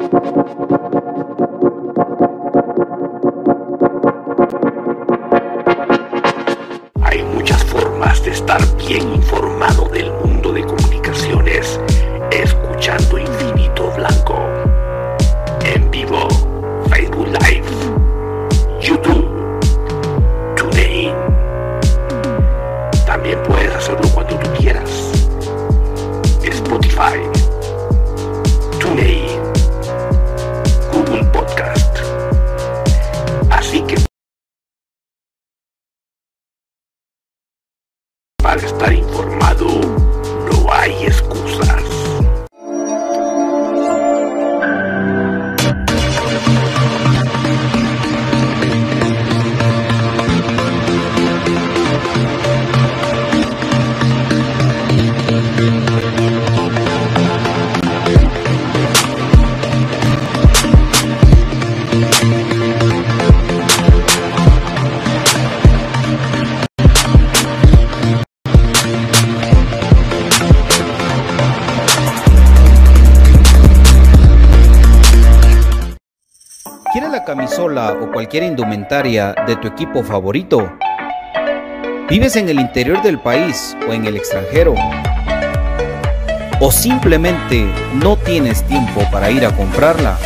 Hay cualquier indumentaria de tu equipo favorito? ¿Vives en el interior del país o en el extranjero? ¿O simplemente no tienes tiempo para ir a comprarla?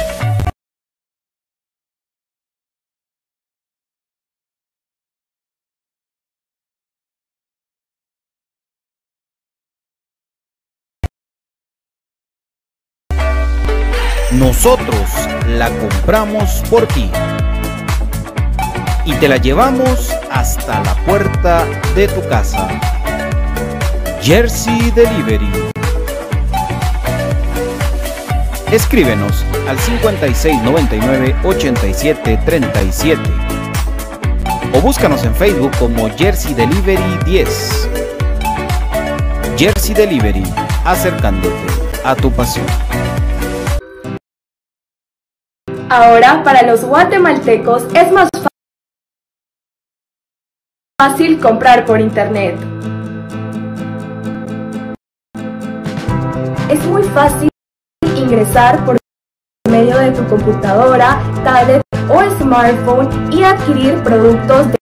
Nosotros la compramos por ti y te la llevamos hasta la puerta de tu casa. Jersey Delivery. Escríbenos al 5699 8737 o búscanos en Facebook como Jersey Delivery 10. Jersey Delivery, acercándote a tu pasión. Ahora, para los guatemaltecos es más fácil comprar por internet. Es muy fácil ingresar por medio de tu computadora, tablet o smartphone y adquirir productos de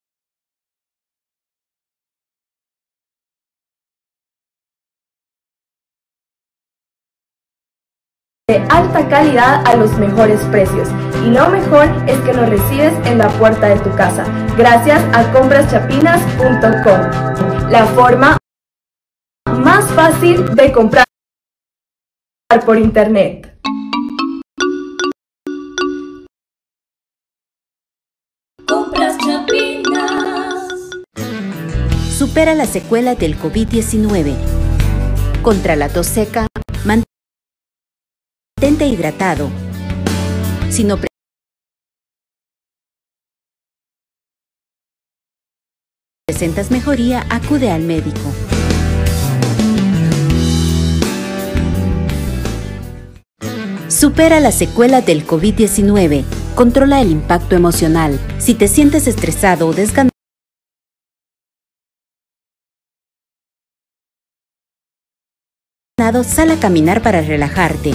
de alta calidad a los mejores precios. Y lo mejor es que lo recibes en la puerta de tu casa, gracias a compraschapinas.com. La forma más fácil de comprar por internet. Compras Chapinas. Supera la secuela del COVID-19. Contra la tos seca, mantente hidratado. Si no presentas mejoría, acude al médico. Supera la secuela del COVID-19. Controla el impacto emocional. Si te sientes estresado o desganado, sal a caminar para relajarte.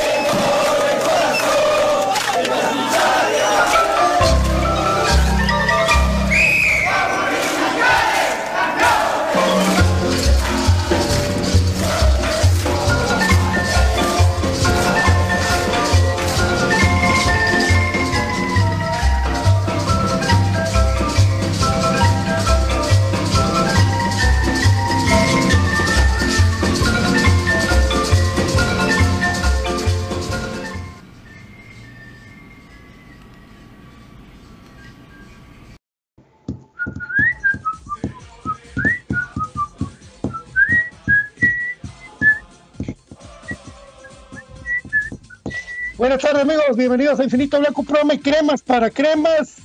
Buenas tardes amigos, bienvenidos a Infinito Blanco Prome, cremas para cremas.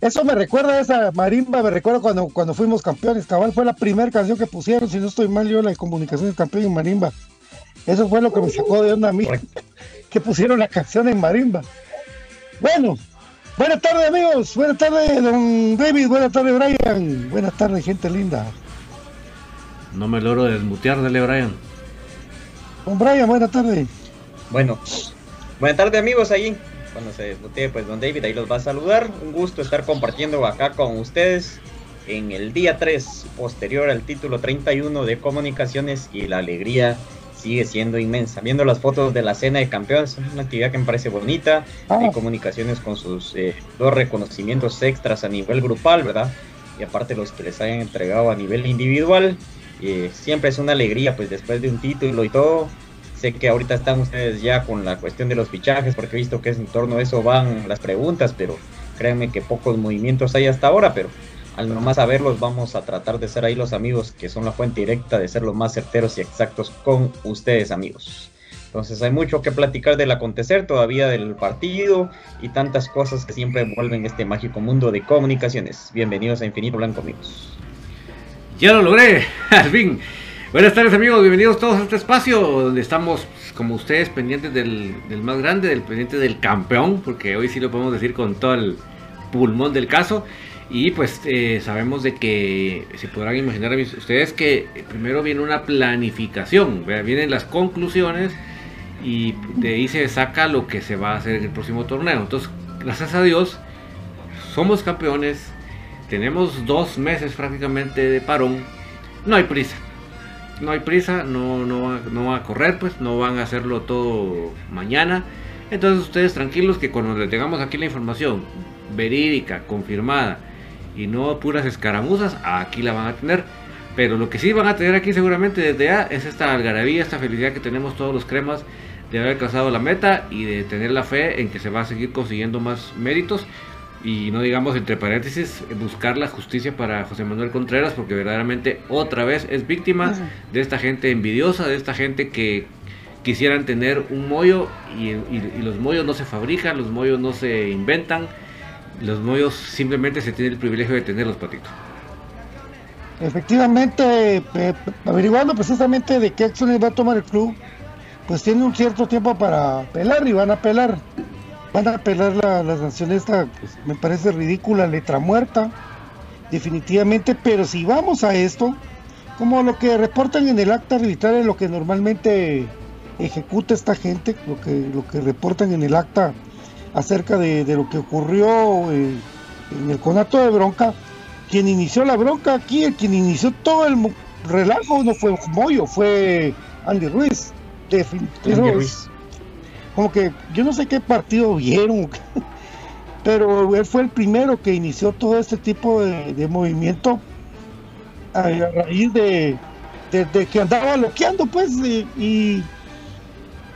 Eso me recuerda a esa marimba, me recuerda cuando, cuando fuimos campeones, cabal, fue la primera canción que pusieron, si no estoy mal yo, la de comunicaciones campeón en marimba. Eso fue lo que me sacó de onda a mí, que pusieron la canción en marimba. Bueno, buenas tardes amigos, buenas tardes don David, buenas tardes Brian, buenas tardes gente linda. No me logro desmutear, dale Brian. Don Brian, buenas tardes. Bueno, buenas tardes amigos ahí. Cuando se desmutee, pues don David ahí los va a saludar. Un gusto estar compartiendo acá con ustedes en el día 3, posterior al título 31 de comunicaciones y la alegría sigue siendo inmensa. Viendo las fotos de la cena de campeones, es una actividad que me parece bonita. Hay comunicaciones con sus eh, dos reconocimientos extras a nivel grupal, ¿verdad? Y aparte los que les hayan entregado a nivel individual. Eh, siempre es una alegría, pues después de un título y todo. Sé que ahorita están ustedes ya con la cuestión de los fichajes, porque he visto que en torno a eso van las preguntas, pero créanme que pocos movimientos hay hasta ahora, pero al nomás saberlos vamos a tratar de ser ahí los amigos que son la fuente directa de ser los más certeros y exactos con ustedes amigos. Entonces hay mucho que platicar del acontecer todavía del partido y tantas cosas que siempre envuelven este mágico mundo de comunicaciones. Bienvenidos a Infinito Blanco amigos. Ya lo logré, al fin. Buenas tardes amigos, bienvenidos todos a este espacio donde estamos, como ustedes, pendientes del, más grande, del pendiente del campeón, porque hoy sí lo podemos decir con todo el pulmón del caso. Y pues eh, sabemos de que se podrán imaginar ustedes que primero viene una planificación, vienen las conclusiones y de ahí se saca lo que se va a hacer en el próximo torneo. Entonces, gracias a Dios, somos campeones, tenemos dos meses prácticamente de parón, no hay prisa. No hay prisa, no, no, no va a correr, pues no van a hacerlo todo mañana. Entonces ustedes tranquilos que cuando le tengamos aquí la información verídica, confirmada y no puras escaramuzas, aquí la van a tener. Pero lo que sí van a tener aquí seguramente desde ya es esta algarabía, esta felicidad que tenemos todos los cremas de haber alcanzado la meta y de tener la fe en que se va a seguir consiguiendo más méritos y no digamos entre paréntesis buscar la justicia para José Manuel Contreras porque verdaderamente otra vez es víctima de esta gente envidiosa, de esta gente que quisieran tener un mollo y, y- y los mollos no se fabrican, los mollos no se inventan, los mollos simplemente se tiene el privilegio de tenerlos patitos. Efectivamente, eh, averiguando precisamente de qué acciones va a tomar el club, pues tiene un cierto tiempo para apelar y van a apelar. Van a apelar la, la sanción esta, pues, me parece ridícula, letra muerta, definitivamente, pero si vamos a esto, como lo que reportan en el acta arbitraria, lo que normalmente ejecuta esta gente, lo que, lo que reportan en el acta acerca de, de lo que ocurrió eh, en el conato de bronca, quien inició la bronca aquí, el quien inició todo el relajo no fue Moyo, fue Andy Ruiz. Definitivamente. Andy Ruiz. Como que yo no sé qué partido vieron, pero él fue el primero que inició todo este tipo de, movimiento a, raíz de, de- que andaba loqueando, pues, y,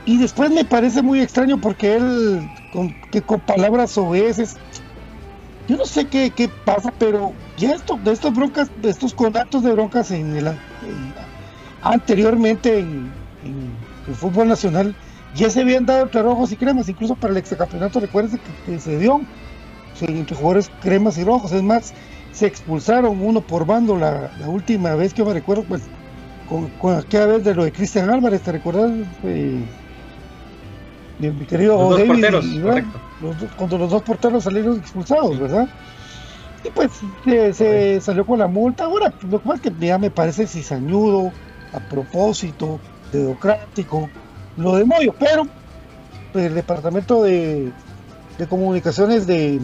y, después me parece muy extraño porque él, con, que con palabras obeses, yo no sé qué, qué pasa, pero ya esto, de estas broncas, de estos conatos de broncas en el, en- anteriormente en, en el fútbol nacional, ya se habían dado entre rojos y cremas, incluso para el exacampeonato, recuerden que, que se dio entre jugadores cremas y rojos, es más, se expulsaron uno por bando la, la última vez que yo me recuerdo, pues, con, con aquella vez de lo de Cristian Álvarez, ¿te recuerdas? Eh, de mi querido Los dos porteros, y cuando los dos porteros salieron expulsados, ¿verdad? Y pues se, se salió con la multa. Ahora, lo es que ya me parece cizañudo, a propósito, dedocrático, lo de Moyo, pero pues, el departamento de, comunicaciones de,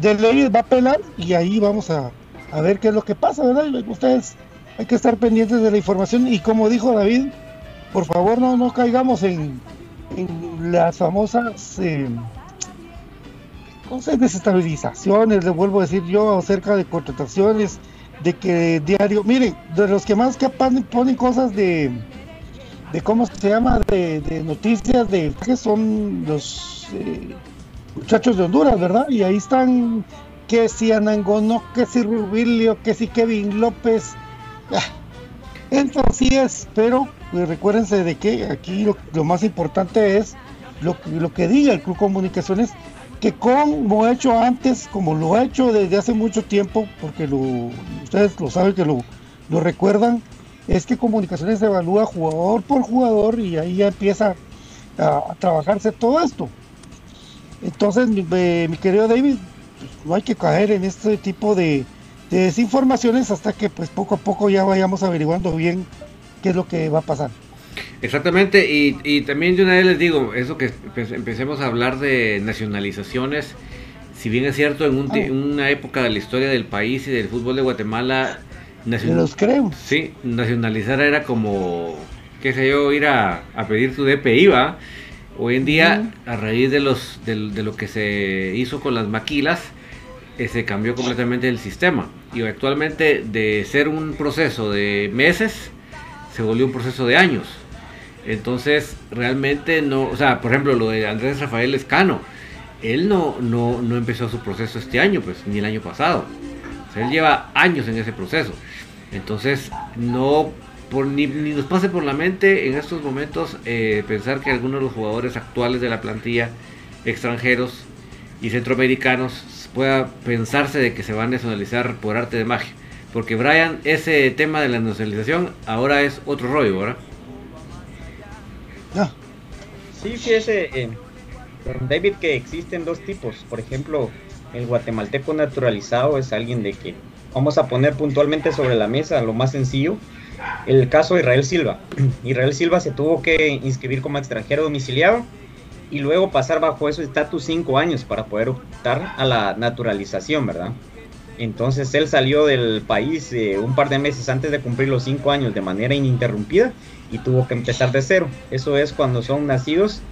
de leyes va a apelar y ahí vamos a, a ver qué es lo que pasa, ¿verdad? Ustedes hay que estar pendientes de la información y como dijo David, por favor no, no caigamos en, en las famosas eh, cosas desestabilizaciones, le vuelvo a decir yo, acerca de contrataciones, de que diario, miren, de los que más que ponen cosas de, de cómo se llama, de, noticias de que son los eh, muchachos de Honduras, ¿verdad? Y ahí están que si Anangonó, que si Rubilio, que si Kevin López. Ah, Eso sí es, pero pues, recuérdense de que aquí lo, más importante es lo, lo que diga el Club Comunicaciones, que como he hecho antes, como lo ha hecho desde hace mucho tiempo, porque lo, ustedes lo saben que lo, lo recuerdan, es que Comunicaciones se evalúa jugador por jugador y ahí ya empieza a, a trabajarse todo esto. Entonces, mi, eh, mi querido David, pues, no hay que caer en este tipo de, de desinformaciones hasta que pues poco a poco ya vayamos averiguando bien qué es lo que va a pasar. Exactamente, y, y también de una vez les digo, eso que empe- empecemos a hablar de nacionalizaciones, si bien es cierto, en un ti- una época de la historia del país y del fútbol de Guatemala, Creos. Sí, nacionalizar era como, qué sé yo, ir a, a pedir tu DPI, ¿va? Hoy en día, a raíz de, los, de, lo que se hizo con las maquilas, eh, se cambió completamente el sistema. Y actualmente, de ser un proceso de meses, se volvió un proceso de años. Entonces, realmente no, o sea, por ejemplo, lo de Andrés Rafael Escano, él no, no, no empezó su proceso este año, pues, ni el año pasado. O sea, él lleva años en ese proceso. Entonces, no por, ni, ni nos pase por la mente en estos momentos eh, pensar que algunos de los jugadores actuales de la plantilla, extranjeros y centroamericanos, pueda pensarse de que se van a nacionalizar por arte de magia. Porque Brian, ese tema de la nacionalización ahora es otro rollo, ¿verdad? Sí, fíjese, eh, David, que existen dos tipos. Por ejemplo, el guatemalteco naturalizado es alguien de que vamos a poner puntualmente sobre la mesa lo más sencillo. El caso de Israel Silva. Israel Silva se tuvo que inscribir como extranjero domiciliado y luego pasar bajo ese estatus cinco años para poder optar a la naturalización, ¿verdad? Entonces él salió del país eh, un par de meses antes de cumplir los cinco años de manera ininterrumpida y tuvo que empezar de cero. Eso es cuando son nacidos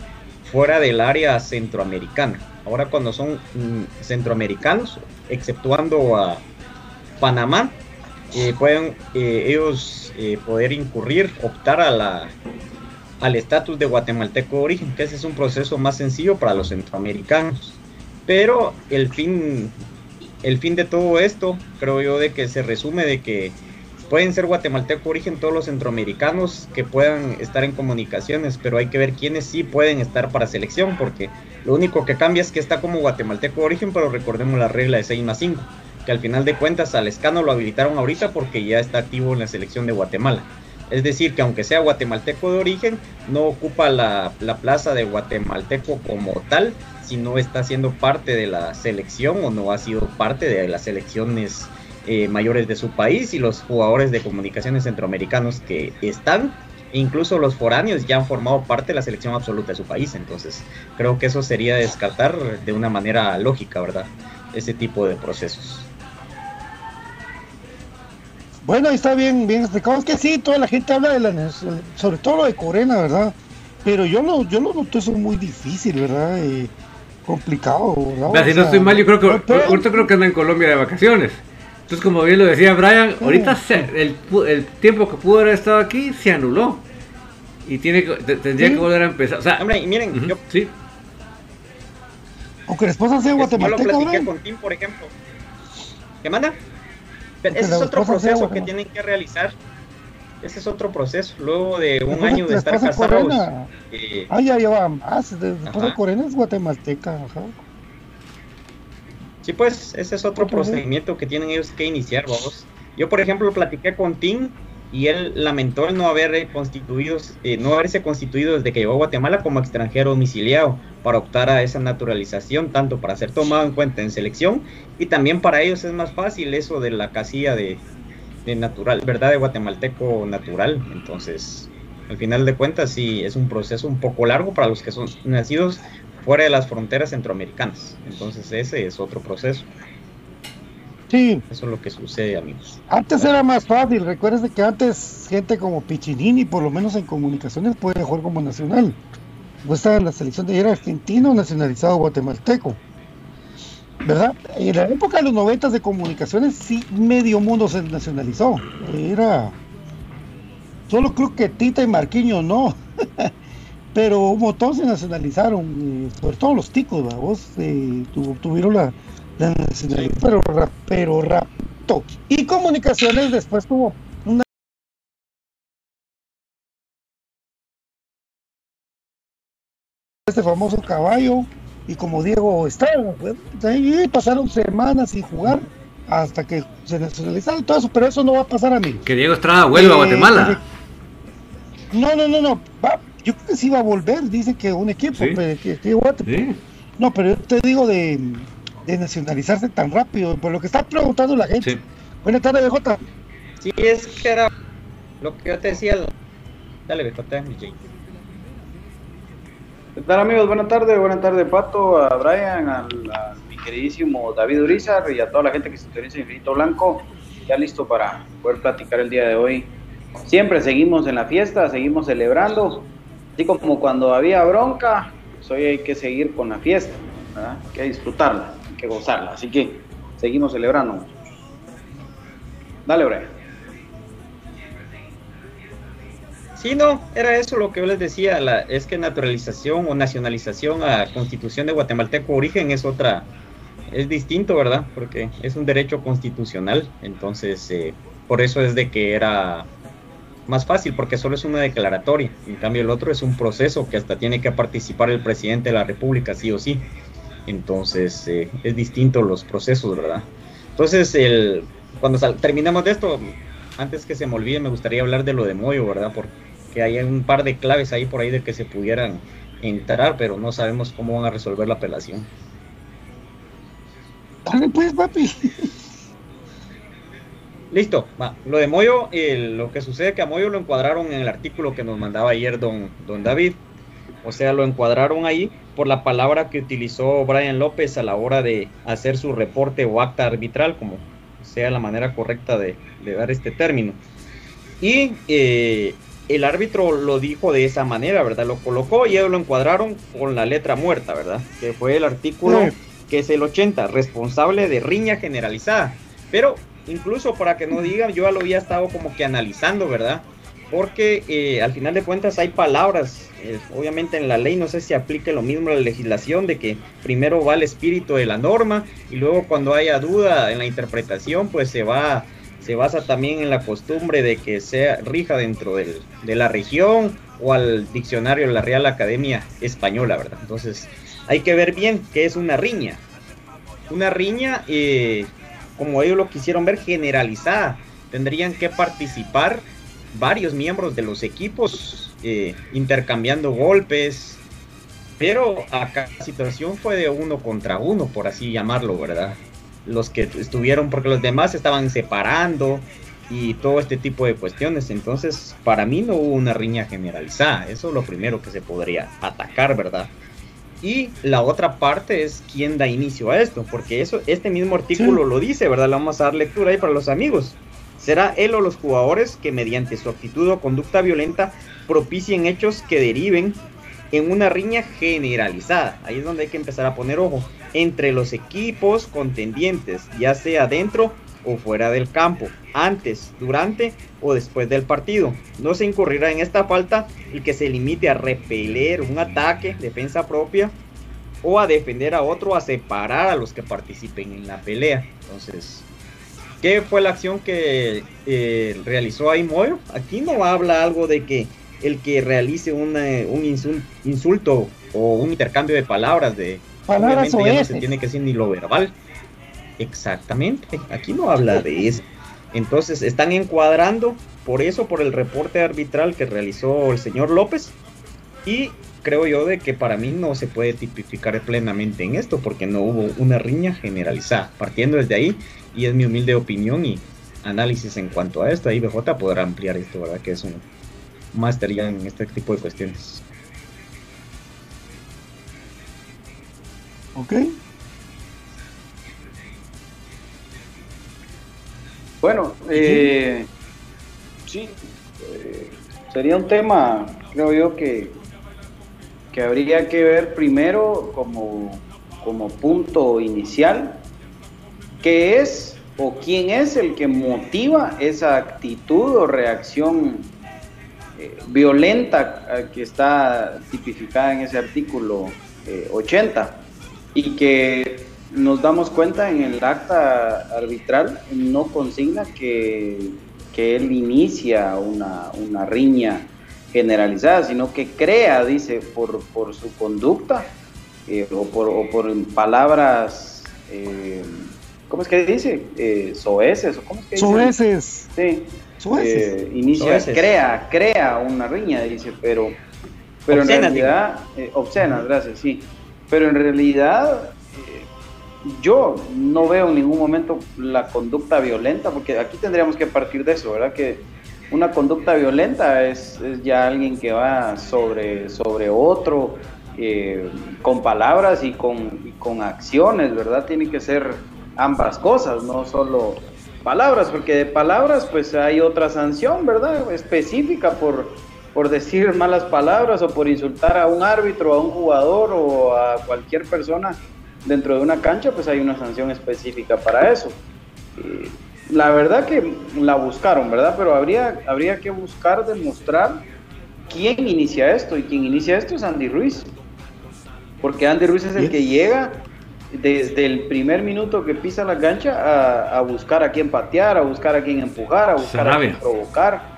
fuera del área centroamericana. Ahora cuando son mm, centroamericanos, exceptuando a Panamá, eh, pueden eh, ellos eh, poder incurrir, optar a la, al estatus de guatemalteco de origen, que ese es un proceso más sencillo para los centroamericanos. Pero el fin, el fin de todo esto, creo yo, de que se resume de que pueden ser guatemalteco origen todos los centroamericanos que puedan estar en comunicaciones, pero hay que ver quiénes sí pueden estar para selección, porque lo único que cambia es que está como guatemalteco origen, pero recordemos la regla de 6 más 5, que al final de cuentas al escano lo habilitaron ahorita porque ya está activo en la selección de Guatemala. Es decir, que aunque sea guatemalteco de origen, no ocupa la, la plaza de guatemalteco como tal, si no está siendo parte de la selección o no ha sido parte de las selecciones eh, mayores de su país y los jugadores de comunicaciones centroamericanos que están, incluso los foráneos, ya han formado parte de la selección absoluta de su país. Entonces, creo que eso sería descartar de una manera lógica, ¿verdad? Ese tipo de procesos. Bueno, ahí está bien, bien explicado. Es que sí, toda la gente habla de la, sobre todo lo de Corena, ¿verdad? Pero yo lo, yo lo noto eso muy difícil, ¿verdad? Eh, complicado, ¿verdad? si no estoy mal, yo creo que ahorita creo que anda en Colombia de vacaciones. Entonces, como bien lo decía Brian, ahorita el, el, tiempo que pudo haber estado aquí se anuló. Y tiene que, tendría que volver a empezar. O sea, Hombre, y miren, yo, sí. Aunque la esposa sea guatemalteca. Yo lo platiqué con Tim, por ejemplo. ¿Qué manda? Ese es otro proceso que tienen que realizar. Ese es otro proceso. Luego de un año de estar casados. Eh, ah, ya lleva más. Después de Corena es guatemalteca. Ajá. Sí, pues ese es otro procedimiento que tienen ellos que iniciar, vamos. Yo, por ejemplo, platiqué con Tim y él lamentó el no haber constituido, eh, no haberse constituido desde que llegó a Guatemala como extranjero domiciliado para optar a esa naturalización, tanto para ser tomado en cuenta en selección y también para ellos es más fácil eso de la casilla de, de natural, verdad, de guatemalteco natural. Entonces, al final de cuentas, sí es un proceso un poco largo para los que son nacidos fuera de las fronteras centroamericanas. Entonces ese es otro proceso. Sí. Eso es lo que sucede, amigos. Antes era más fácil. Recuerdes que antes gente como Piccinini, por lo menos en comunicaciones, puede jugar como nacional. Pues estaba en la selección de era argentino nacionalizado guatemalteco. ¿Verdad? En la época de los noventas de comunicaciones, sí, medio mundo se nacionalizó. Era. Solo creo que Tita y Marquiño no. pero un montón se nacionalizaron, eh, sobre todo los ticos, vos eh, tuvieron la, la nacionalidad, pero, pero rapto. Y comunicaciones después tuvo una este famoso caballo y como Diego Estrada, pues, pasaron semanas sin jugar hasta que se nacionalizaron todo eso, pero eso no va a pasar a mí. Que Diego Estrada vuelva a eh, Guatemala. No, no, no, no. Va, yo creo que sí va a volver, dice que un equipo, que, que, No, pero yo te digo de, de, nacionalizarse tan rápido, por lo que está preguntando la gente. Buenas tardes, BJ. Sí, es que era lo que yo te decía. Dale, BJ, DJ. ¿Qué tal amigos? Buenas tardes, buenas tardes Pato, a Brian, a, mi queridísimo David Urizar y a toda la gente que se interesa en Infinito Blanco, ya listo para poder platicar el día de hoy. Siempre seguimos en la fiesta, seguimos celebrando, Así como cuando había bronca, hoy hay que seguir con la fiesta, ¿verdad? hay que disfrutarla, hay que gozarla. Así que seguimos celebrando. Dale, Brian. Sí, no, era eso lo que yo les decía, es que naturalización o nacionalización a constitución de guatemalteco origen es otra, es distinto, ¿verdad? Porque es un derecho constitucional, entonces eh, por eso es de que era más fácil porque solo es una declaratoria. En cambio, el otro es un proceso que hasta tiene que participar el presidente de la República, sí o sí. Entonces, eh, es distinto los procesos, ¿verdad? Entonces, el, cuando terminamos de esto, antes que se me olvide, me gustaría hablar de lo de Moyo, ¿verdad? Porque hay un par de claves ahí por ahí de que se pudieran entrar, pero no sabemos cómo van a resolver la apelación. Dale pues, papi. Listo, va. Lo de Moyo, lo que sucede es que a Moyo lo encuadraron en el artículo que nos mandaba ayer don, don David. O sea, lo encuadraron ahí por la palabra que utilizó Brian López a la hora de hacer su reporte o acta arbitral, como sea la manera correcta de, de dar este término. Y eh, el árbitro lo dijo de esa manera, ¿verdad? Lo colocó y ellos lo encuadraron con la letra muerta, ¿verdad? Que fue el artículo que es el 80, responsable de riña generalizada. Pero incluso para que no digan, yo ya lo había estado como que analizando, ¿verdad? Porque eh, al final de cuentas hay palabras, eh, obviamente en la ley no sé si aplique lo mismo a la legislación, de que primero va el espíritu de la norma y luego cuando haya duda en la interpretación, pues se va se basa también en la costumbre de que sea rija dentro del- de la región o al diccionario de la Real Academia Española, ¿verdad? Entonces hay que ver bien qué es una riña. Una riña, eh, como ellos lo quisieron ver, generalizada. Tendrían que participar varios miembros de los equipos eh, intercambiando golpes. Pero acá la situación fue de uno contra uno, por así llamarlo, ¿verdad? Los que estuvieron, porque los demás estaban separando y todo este tipo de cuestiones. Entonces, para mí no hubo una riña generalizada. Eso es lo primero que se podría atacar, ¿verdad? Y la otra parte es quién da inicio a esto, porque eso, este mismo artículo lo dice, ¿verdad? Le vamos a dar lectura ahí para los amigos. Será él o los jugadores que mediante su actitud o conducta violenta propicien hechos que deriven en una riña generalizada. Ahí es donde hay que empezar a poner ojo. Entre los equipos contendientes, ya sea dentro o fuera del campo, antes, durante o después del partido. No se incurrirá en esta falta el que se limite a repeler un ataque, defensa propia, o a defender a otro, a separar a los que participen en la pelea. Entonces, ¿qué fue la acción que eh, realizó ahí Moyo? Aquí no habla algo de que el que realice una- un insul- insulto o un intercambio de palabras de Palabras obviamente ya no se tiene que decir ni lo verbal. Exactamente, aquí no habla de eso. Entonces están encuadrando por eso, por el reporte arbitral que realizó el señor López. Y creo yo de que para mí no se puede tipificar plenamente en esto porque no hubo una riña generalizada. Partiendo desde ahí, y es mi humilde opinión y análisis en cuanto a esto, ahí BJ podrá ampliar esto, ¿verdad? Que es un máster ya en este tipo de cuestiones. Ok. Bueno, eh, sí, eh, sería un tema, creo yo, que, que habría que ver primero como, como punto inicial, qué es o quién es el que motiva esa actitud o reacción eh, violenta eh, que está tipificada en ese artículo eh, 80 y que nos damos cuenta en el acta arbitral no consigna que, que él inicia una, una riña generalizada, sino que crea, dice, por, por su conducta eh, o, por, o por palabras, eh, ¿cómo es que dice? Eh, soeces, o ¿cómo es que dice? Soeces. Sí. Soeces. Eh, inicia, Soeces. crea, crea una riña, dice, pero, pero en realidad, eh, obscenas, gracias, sí. Pero en realidad, yo no veo en ningún momento la conducta violenta, porque aquí tendríamos que partir de eso, ¿verdad? Que una conducta violenta es, ya alguien que va sobre, sobre otro, eh, con palabras y con, con acciones, ¿verdad? Tiene que ser ambas cosas, no solo palabras, porque de palabras pues hay otra sanción, ¿verdad? Específica por, por decir malas palabras o por insultar a un árbitro, a un jugador o a cualquier persona dentro de una cancha, pues hay una sanción específica para eso. La verdad que la buscaron, ¿verdad? Pero habría, habría que buscar demostrar quién inicia esto y quien inicia esto es Andy Ruiz. Porque Andy Ruiz es el que llega desde el primer minuto que pisa la cancha a, a buscar a quién patear, a buscar a quién empujar, a buscar a quién provocar.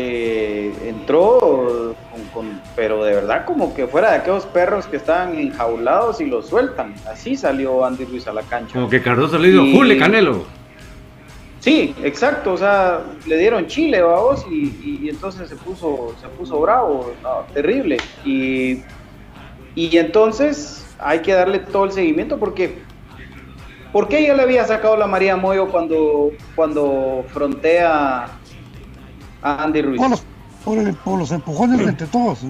Eh, entró con, con- pero de verdad como que fuera de aquellos perros que estaban enjaulados y los sueltan. Así salió Andy Ruiz a la cancha. Como que Cardoso le dijo, Jule Canelo. Sí, exacto, o sea, le dieron chile, vamos, y, y- y entonces se puso, se puso bravo, no, terrible. Y, y entonces hay que darle todo el seguimiento porque, ¿por qué ya le había sacado la María Moyo cuando, cuando frontea Andy Ruiz? Por los, por, el- por los empujones entre todos. ¿eh?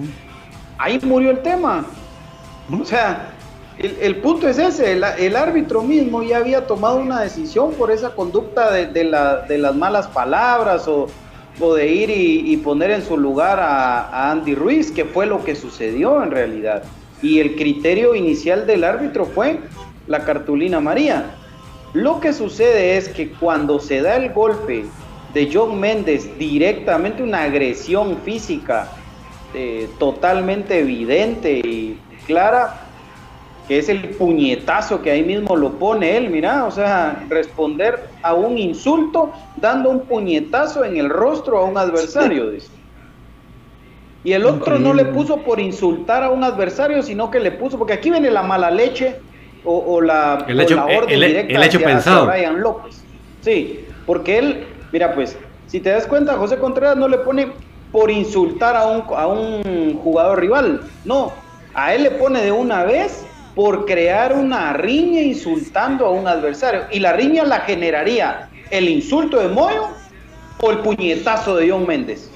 Ahí murió el tema. O sea, el, el punto es ese, el, el árbitro mismo ya había tomado una decisión por esa conducta de, de la- de las malas palabras o, o de ir y, y poner en su lugar a, a Andy Ruiz, que fue lo que sucedió en realidad. Y el criterio inicial del árbitro fue la cartulina María. Lo que sucede es que cuando se da el golpe de John Méndez directamente, una agresión física eh, totalmente evidente y clara, que es el puñetazo que ahí mismo lo pone él, mira, o sea, responder a un insulto dando un puñetazo en el rostro a un adversario, dice. Y el otro no le puso por insultar a un adversario, sino que le puso, porque aquí viene la mala leche o, o la, El o hecho- la orden el- el directa hecho hacia- pensado. hacia Brian López. Sí, porque él, mira pues, si te das cuenta, José Contreras no le pone por insultar a un, a un jugador rival, no, a él le pone de una vez por crear una riña insultando a un adversario. Y la riña la generaría el insulto de Moyo o el puñetazo de John Méndez.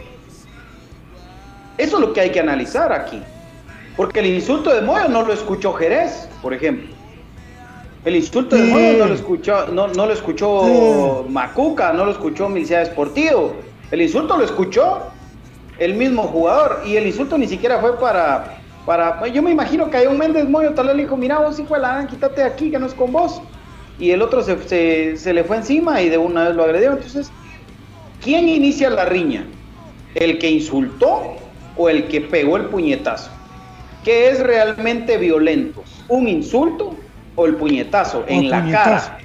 Eso es lo que hay que analizar aquí. Porque el insulto de Moyo no lo escuchó Jerez, por ejemplo. El insulto de Sí. Moyo no lo escuchó, no, no lo escuchó Macuca, no lo escuchó Milicia Deportivo. El insulto lo escuchó el mismo jugador. Y el insulto ni siquiera fue para. para yo me imagino que a un Méndez Moyo tal vez le dijo: Mira, vos hijo de la quítate de aquí, que no es con vos. Y el otro se, se- se le fue encima y de una vez lo agredió. Entonces, ¿quién inicia la riña? ¿El que insultó o el que pegó el puñetazo? ¿Qué es realmente violento? ¿Un insulto o el puñetazo en la puñetazo. cara?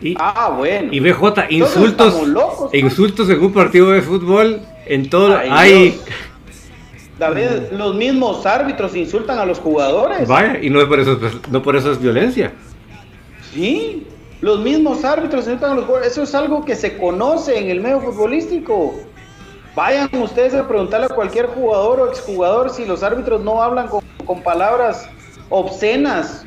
Y, Ah, bueno. y BJ, insultos, locos, pues. insultos en un partido de fútbol, en todo, Ay, hay. David, los mismos árbitros insultan a los jugadores. vaya, y no por eso, es- no por eso es violencia. Sí, los mismos árbitros insultan a los jugadores. Eso es algo que se conoce en el medio futbolístico. Vayan ustedes a preguntarle a cualquier jugador o exjugador si los árbitros no hablan con, con palabras obscenas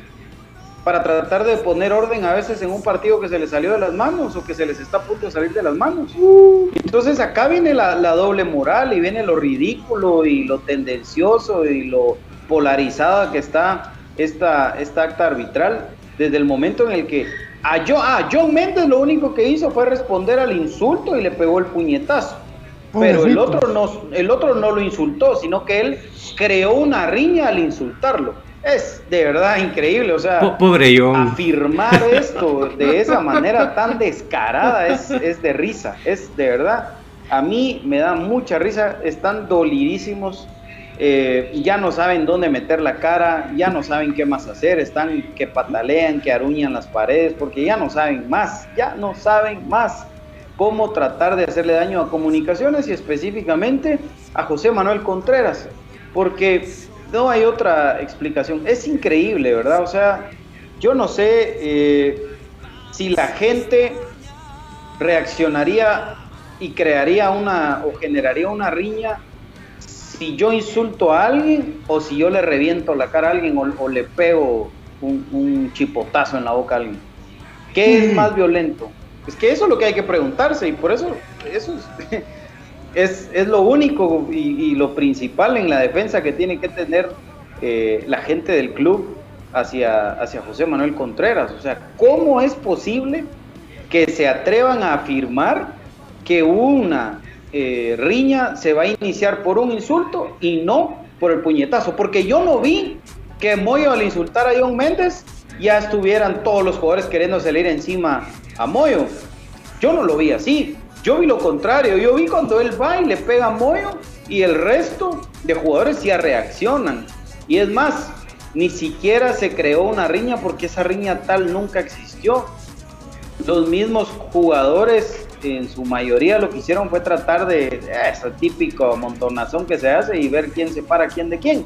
para tratar de poner orden a veces en un partido que se les salió de las manos o que se les está a punto de salir de las manos. Entonces acá viene la, la doble moral y viene lo ridículo y lo tendencioso y lo polarizada que está esta, esta acta arbitral desde el momento en el que a Jo- ah, John Méndez lo único que hizo fue responder al insulto y le pegó el puñetazo. Pero el otro, no, el otro no lo insultó, sino que él creó una riña al insultarlo. Es de verdad increíble, o sea, Po- pobre John. afirmar esto de esa manera tan descarada es, es de risa, es de verdad. A mí me da mucha risa, están dolidísimos, eh, ya no saben dónde meter la cara, ya no saben qué más hacer, están que patalean, que aruñan las paredes, porque ya no saben más, ya no saben más cómo tratar de hacerle daño a comunicaciones y específicamente a José Manuel Contreras, porque no hay otra explicación. Es increíble, ¿verdad? O sea, yo no sé eh, si la gente reaccionaría y crearía una o generaría una riña si yo insulto a alguien o si yo le reviento la cara a alguien o, o le pego un, un chipotazo en la boca a alguien. ¿Qué es más violento? Es que eso es lo que hay que preguntarse y por eso eso es, es, es lo único y, lo principal en la defensa que tiene que tener eh, la gente del club hacia, hacia José Manuel Contreras. O sea, ¿cómo es posible que se atrevan a afirmar que una eh, riña se va a iniciar por un insulto y no por el puñetazo? Porque yo no vi que Moyo al insultar a John Méndez ya estuvieran todos los jugadores queriendo salir encima a Moyo. Yo no lo vi así. Yo vi lo contrario. Yo vi cuando él va y le pega a Moyo y el resto de jugadores ya reaccionan. Y es más, ni siquiera se creó una riña porque esa riña tal nunca existió. Los mismos jugadores en su mayoría lo que hicieron fue tratar de eh, ese típico montonazón que se hace y ver quién se para quién de quién.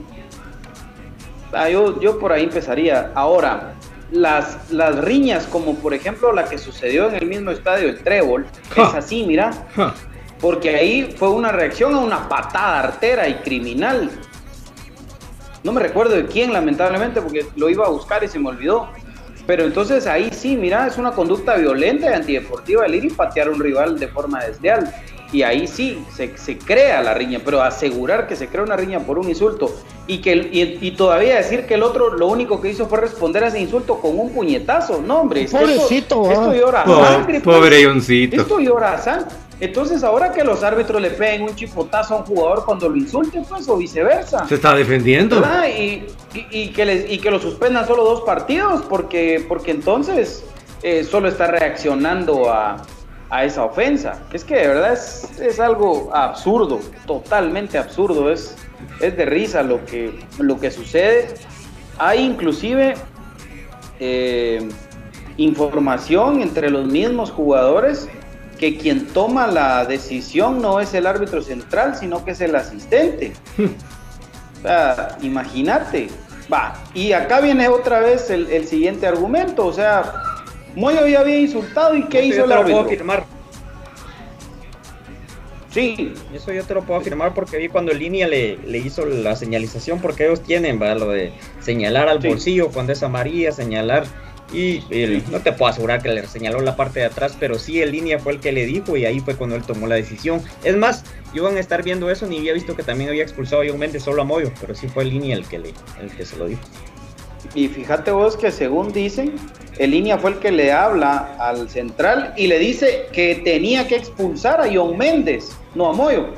Ah, yo, yo por ahí empezaría. Ahora, las, las riñas, como por ejemplo la que sucedió en el mismo estadio, el Trébol, es así, mira. Porque ahí fue una reacción a una patada artera y criminal. No me recuerdo de quién, lamentablemente, porque lo iba a buscar y se me olvidó. Pero entonces ahí sí, mira, es una conducta violenta y antideportiva el ir y patear a un rival de forma desleal. Y ahí sí, se, se crea la riña, pero asegurar que se crea una riña por un insulto y que y, y todavía decir que el otro lo único que hizo fue responder a ese insulto con un puñetazo. No, hombre, es que Pobrecito, esto, ah. esto llora Po- sangre. pues. pobre Ioncito. Esto llora sangre. Entonces, ahora que los árbitros le peguen un chipotazo a un jugador cuando lo insulten, pues, o viceversa. Se está defendiendo. ¿verdad? Y, y- y que les- y que lo suspendan solo dos partidos, porque, porque entonces eh, solo está reaccionando a, a esa ofensa. Es que de verdad es, es algo absurdo, totalmente absurdo. Es, es de risa lo que, lo que sucede. Hay inclusive eh, información entre los mismos jugadores que quien toma la decisión no es el árbitro central, sino que es el asistente. O sea, imagínate. Va, y acá viene otra vez el, el siguiente argumento. O sea, Moyo ya había insultado y ¿qué Eso hizo yo el te lo árbitro? puedo afirmar. Sí, Eso yo te lo puedo afirmar porque vi cuando el línea le, le hizo la señalización, porque ellos tienen, ¿verdad? Lo de señalar al Sí. bolsillo cuando es amarilla, señalar. Y no te puedo asegurar que le señaló la parte de atrás, pero sí el línea fue el que le dijo y ahí fue cuando él tomó la decisión. Es más, iban a estar viendo eso, ni había visto que también había expulsado a John Méndez solo a Moyo, pero sí fue el línea el que, le, el que se lo dijo. Y fíjate vos que según dicen, el línea fue el que le habla al central y le dice que tenía que expulsar a John Méndez, no a Moyo.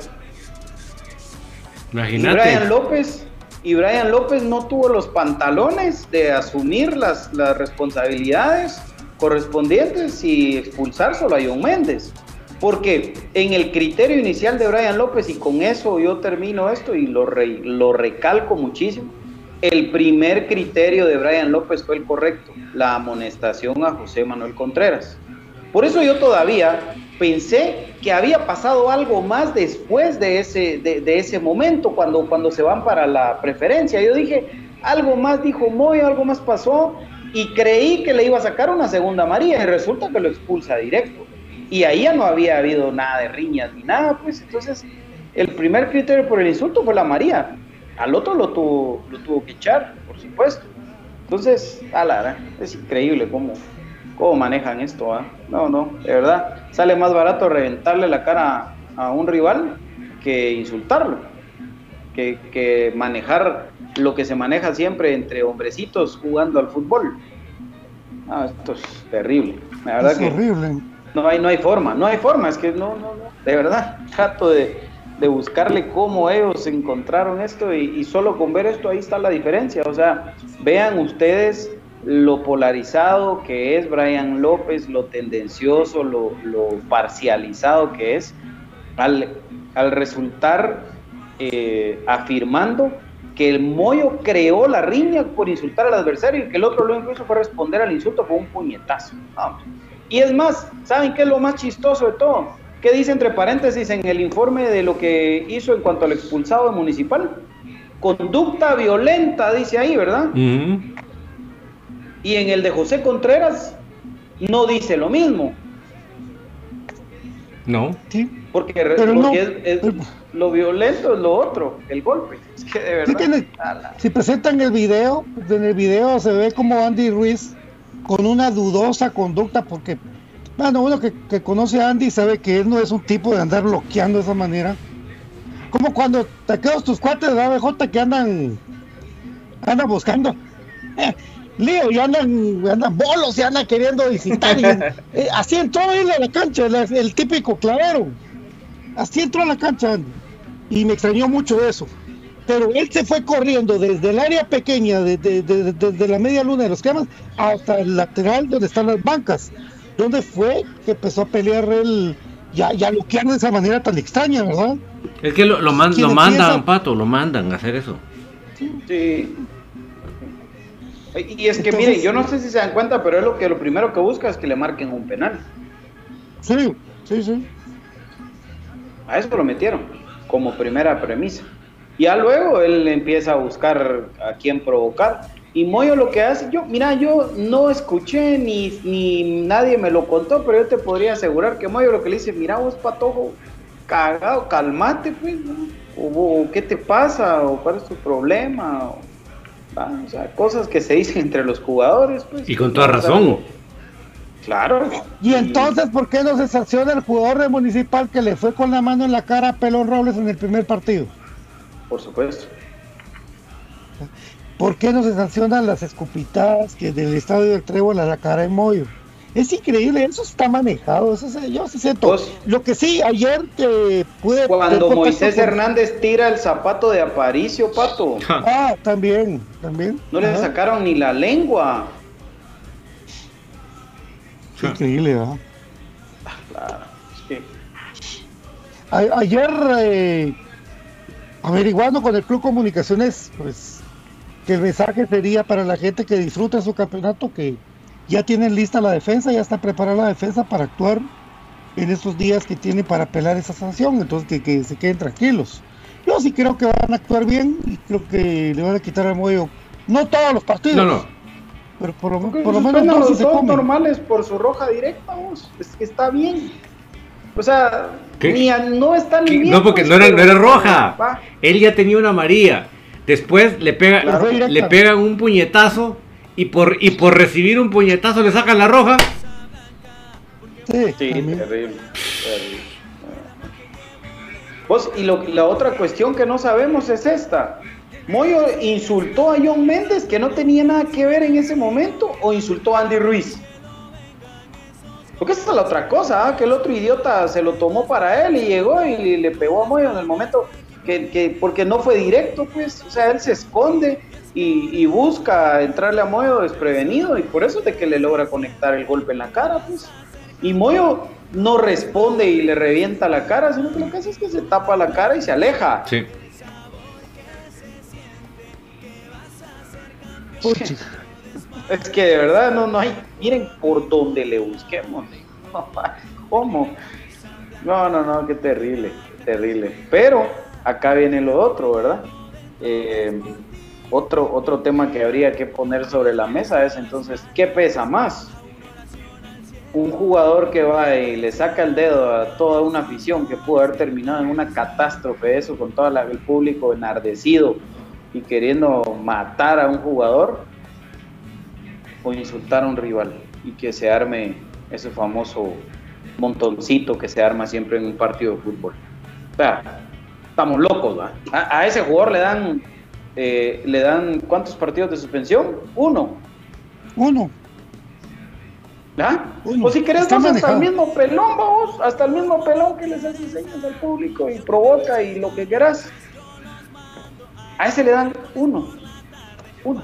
Y Brian Imagínate. López, y Brian López no tuvo los pantalones de asumir las, las responsabilidades correspondientes y expulsar solo a John Méndez. Porque en el criterio inicial de Brian López, y con eso yo termino esto y lo, re- lo recalco muchísimo, el primer criterio de Brian López fue el correcto, la amonestación a José Manuel Contreras. Por eso yo todavía pensé que había pasado algo más después de ese, de, ese momento, cuando, cuando se van para la preferencia. Yo dije, algo más dijo Moy, algo más pasó, y creí que le iba a sacar una segunda María, y resulta que lo expulsa directo. Y ahí ya no había habido nada de riñas ni nada, pues entonces el primer criterio por el insulto fue la María. Al otro lo tuvo, lo tuvo que echar, por supuesto. Entonces, a la gran, es increíble cómo, cómo manejan esto. ¿ah? No, no, de verdad. Sale más barato reventarle la cara a un rival que insultarlo. Que, que manejar lo que se maneja siempre entre hombrecitos jugando al fútbol. Ah, esto es terrible. La verdad Es que horrible. no hay, no hay forma, no hay forma, es que no, no, no, de verdad, trato de, de buscarle cómo ellos encontraron esto y, y solo con ver esto ahí está la diferencia, o sea, vean ustedes lo polarizado que es Brian López, lo tendencioso, lo, parcializado que es, al, al resultar eh, afirmando que el Moyo creó la riña por insultar al adversario y que el otro lo incluso fue responder al insulto con un puñetazo. Hombre. Y es más, ¿saben qué es lo más chistoso de todo? ¿Qué dice entre paréntesis en el informe de lo que hizo en cuanto al expulsado de municipal? Conducta violenta, dice ahí, ¿verdad? Y en el de José Contreras no dice lo mismo, No. Sí. porque, porque no, es- es- pero- lo violento es lo otro, el golpe. Es que de Sí verdad. tiene-. Si presentan el video, en el video se ve como Andy Ruiz con una dudosa conducta porque, bueno, uno que, que conoce a Andy sabe que él no es un tipo de andar bloqueando de esa manera. Como cuando te quedas tus cuates de ABJ que andan, andan buscando lío y andan, andan bolos y andan queriendo visitar. y, eh, así entró él a la cancha, el, el típico clavero. Así entró a la cancha Andy. Y me extrañó mucho eso pero él se fue corriendo desde el área pequeña, de- de- de- de- desde la media luna de los cremas, hasta el lateral donde están las bancas, donde fue que empezó a pelear él, ya, ya bloqueando de esa manera tan extraña, ¿verdad? Es que lo, lo, man- lo mandan, Pato, lo mandan a hacer eso. Sí. Y es que Entonces- miren, yo no sé si se dan cuenta, pero es lo que lo primero que busca es que le marquen un penal. Sí, sí, sí. A eso lo metieron como primera premisa. Ya luego él empieza a buscar a quién provocar. Y Moyo lo que hace, yo, mira, yo no escuché ni, ni nadie me lo contó, pero yo te podría asegurar que Moyo lo que le dice, mira vos patojo, cagado, calmate pues, ¿no? o, o, qué te pasa, o cuál es tu problema, o, o sea, cosas que se dicen entre los jugadores, pues. Y con toda razón. Claro. Y entonces, ¿por qué no se sanciona el jugador de Municipal que le fue con la mano en la cara a Pelón Robles en el primer partido? Por supuesto. ¿Por qué no se sancionan las escupitadas que del estadio del Trébol a la cara de Moyo? Es increíble, eso está manejado, eso se- yo sí siento. Pues- Lo que sí, ayer te pude... Cuando Moisés con- Hernández tira el zapato de Aparicio, Pato, Ah, también, también. no le sacaron ni la lengua. Increíble, ¿verdad? Claro, es que A- ayer, eh, averiguando con el Club Comunicaciones, pues que el mensaje sería para la gente que disfruta su campeonato, que ya tienen lista la defensa, ya está preparada la defensa para actuar en estos días que tiene para apelar esa sanción, entonces que, que se queden tranquilos. Yo sí creo que van a actuar bien y creo que le van a quitar al muelle, no todos los partidos, No, no. pero por lo, por lo menos dos los se dos normales por su roja directa, vos. Es que está bien. O sea, ¿Qué? ni a- no están bien. No, porque pues, no era, no era roja. Va. Él ya tenía una amarilla. Después le pega, Claro. Le pegan un puñetazo y por y por recibir un puñetazo le sacan la roja. Sí, terrible. terrible. Vos, y lo- la otra cuestión que no sabemos es esta. Moyo insultó a John Méndez, que no tenía nada que ver en ese momento, o insultó a Andy Ruiz. Porque esa es la otra cosa, ¿ah? que el otro idiota se lo tomó para él y llegó y le pegó a Moyo en el momento que, que- porque no fue directo, pues, o sea, él se esconde y, y busca entrarle a Moyo desprevenido y por eso es de que le logra conectar el golpe en la cara, pues. Y Moyo no responde y le revienta la cara, sino que lo que hace es que se tapa la cara y se aleja. Sí. Es que de verdad no, no hay, miren por donde le busquemos. ¿Cómo? No, no, no, qué terrible, qué terrible. Pero acá viene lo otro, ¿verdad? Eh, otro, otro tema que habría que poner sobre la mesa es entonces, ¿qué pesa más? Un jugador que va y le saca el dedo a toda una afición que pudo haber terminado en una catástrofe, eso con todo el público enardecido y queriendo matar a un jugador, o insultar a un rival y que se arme ese famoso montoncito que se arma siempre en un partido de fútbol. O sea, estamos locos, ¿va? A, a ese jugador le dan, eh, le dan ¿cuántos partidos de suspensión? Uno. Uno. ¿Ah? Uno. O si querés vos hasta el mismo pelón, vos, hasta el mismo pelón que les hace señas al público y provoca y lo que quieras. A ese le dan uno. Uno.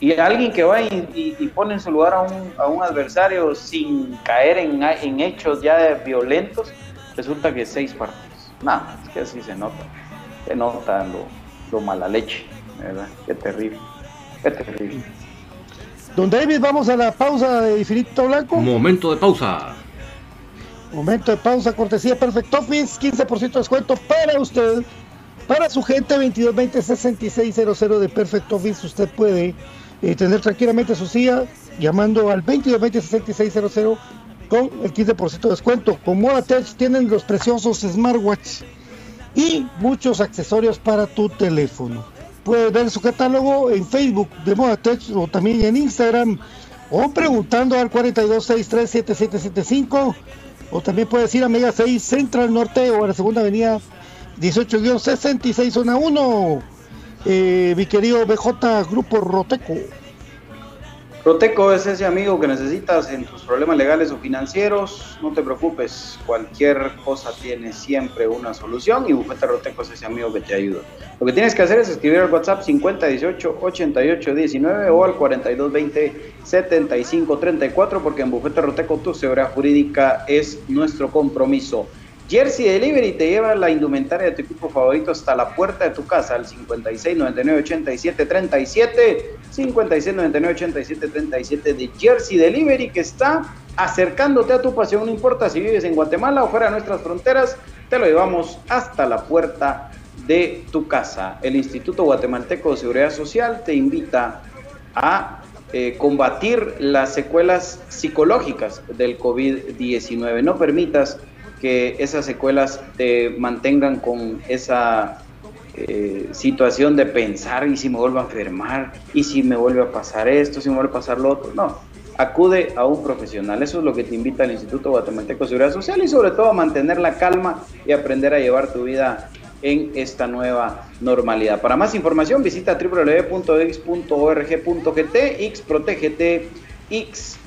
Y a alguien que va y, y- y pone en su lugar a un, a un adversario sin caer en, en hechos ya violentos, resulta que seis partidos. No, es que así se nota. Se nota lo, lo mala leche, ¿verdad? Qué terrible. Qué terrible. Don David, vamos a la pausa de Infinito Blanco. Momento de pausa. Momento de pausa, cortesía Perfect Office, 15% de descuento para usted, para su gente 2220-6600 de Perfect Office. Usted puede eh, tener tranquilamente su silla llamando al 2220-6600 con el 15% de descuento. Con Modatech tienen los preciosos smartwatch y muchos accesorios para tu teléfono. Puedes ver su catálogo en Facebook de Modatech o también en Instagram o preguntando al 42637775 o también puedes ir a Mega 6 Central Norte o a la segunda avenida 18-66 zona 1. Eh, mi querido BJ Grupo Roteco. Proteco es ese amigo que necesitas en tus problemas legales o financieros. No te preocupes, cualquier cosa tiene siempre una solución y Bufete Roteco es ese amigo que te ayuda. Lo que tienes que hacer es escribir al WhatsApp 5018-8819 o al 4220-7534 porque en Bufete Roteco tu seguridad jurídica es nuestro compromiso. Jersey Delivery te lleva la indumentaria de tu equipo favorito hasta la puerta de tu casa al 56 99 87 37 56 99 87 37 de Jersey Delivery que está acercándote a tu pasión. No importa si vives en Guatemala o fuera de nuestras fronteras te lo llevamos hasta la puerta de tu casa. El Instituto Guatemalteco de Seguridad Social te invita a eh, combatir las secuelas psicológicas del COVID-19 no permitas que esas secuelas te mantengan con esa eh, situación de pensar y si me vuelvo a enfermar y si me vuelve a pasar esto, si me vuelve a pasar lo otro. No, acude a un profesional. Eso es lo que te invita el Instituto Guatemalteco de Seguridad Social y sobre todo a mantener la calma y aprender a llevar tu vida en esta nueva normalidad. Para más información visita www.x.org.gt, X protégete, X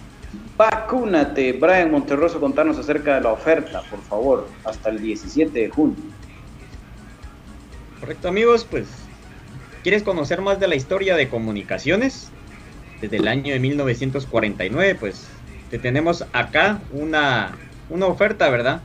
vacúnate. Brian Monterroso, contanos acerca de la oferta, por favor, hasta el 17 de junio. Correcto amigos, pues ¿quieres conocer más de la historia de comunicaciones? Desde el año de 1949, pues te tenemos acá una, una oferta, ¿verdad?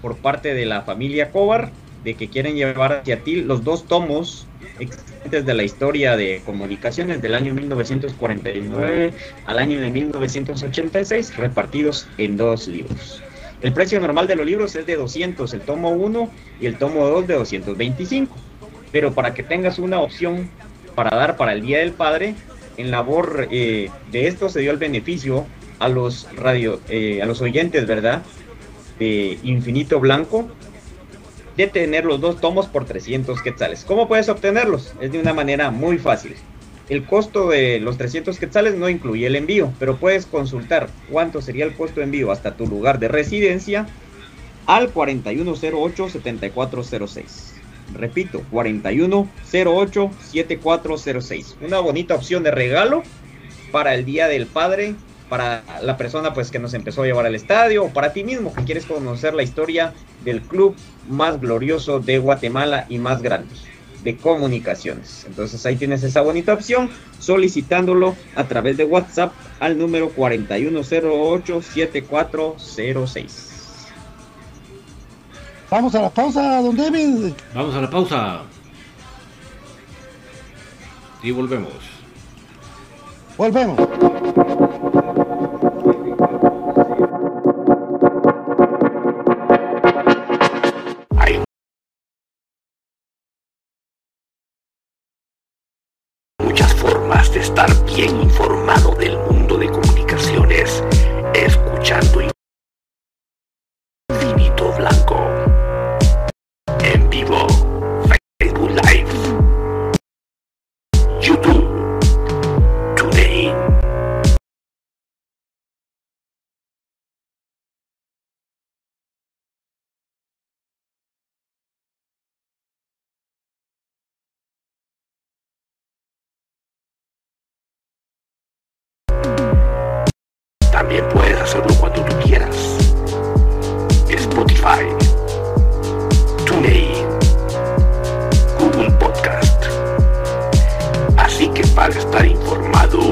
Por parte de la familia Cobar de que quieren llevar hacia ti los dos tomos existentes de la historia de comunicaciones del año 1949 al año de 1986 repartidos en dos libros. El precio normal de los libros es de 200, el tomo 1 y el tomo 2 de 225. Pero para que tengas una opción para dar para el Día del Padre, en labor eh, de esto se dio el beneficio a los radio, eh, a los oyentes, ¿verdad? De Infinito Blanco, de tener los dos tomos por 300 quetzales. ¿Cómo puedes obtenerlos? Es de una manera muy fácil. El costo de los 300 quetzales no incluye el envío, pero puedes consultar cuánto sería el costo de envío hasta tu lugar de residencia al 4108-7406. Repito, 4108-7406. Una bonita opción de regalo para el Día del Padre para la persona pues que nos empezó a llevar al estadio o para ti mismo que quieres conocer la historia del club más glorioso de Guatemala y más grande de comunicaciones. Entonces ahí tienes esa bonita opción solicitándolo a través de WhatsApp al número 4108-7406. Vamos a la pausa, don David. Vamos a la pausa. Y volvemos. Volvemos. También puedes hacerlo cuando tú quieras. Spotify, TuneIn, Google Podcast. Así que para estar informado,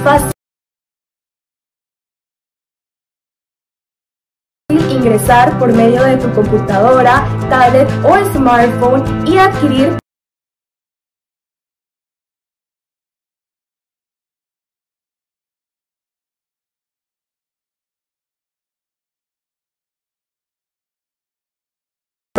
Fácil ingresar por medio de tu computadora, tablet o smartphone y adquirir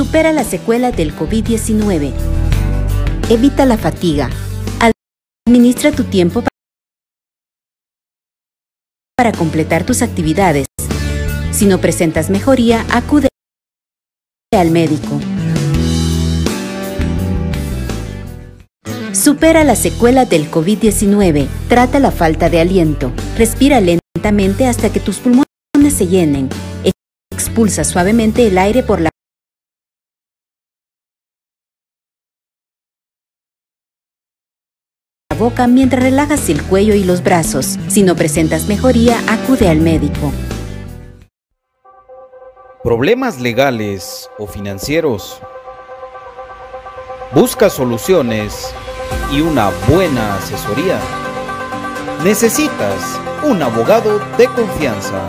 Supera la secuela del COVID-19. Evita la fatiga. Administra tu tiempo para completar tus actividades. Si no presentas mejoría, acude al médico. Supera la secuela del COVID-19. Trata la falta de aliento. Respira lentamente hasta que tus pulmones se llenen. Expulsa suavemente el aire por la boca mientras relajas el cuello y los brazos. Si no presentas mejoría, acude al médico. ¿Problemas legales o financieros? ¿Busca soluciones y una buena asesoría? Necesitas un abogado de confianza.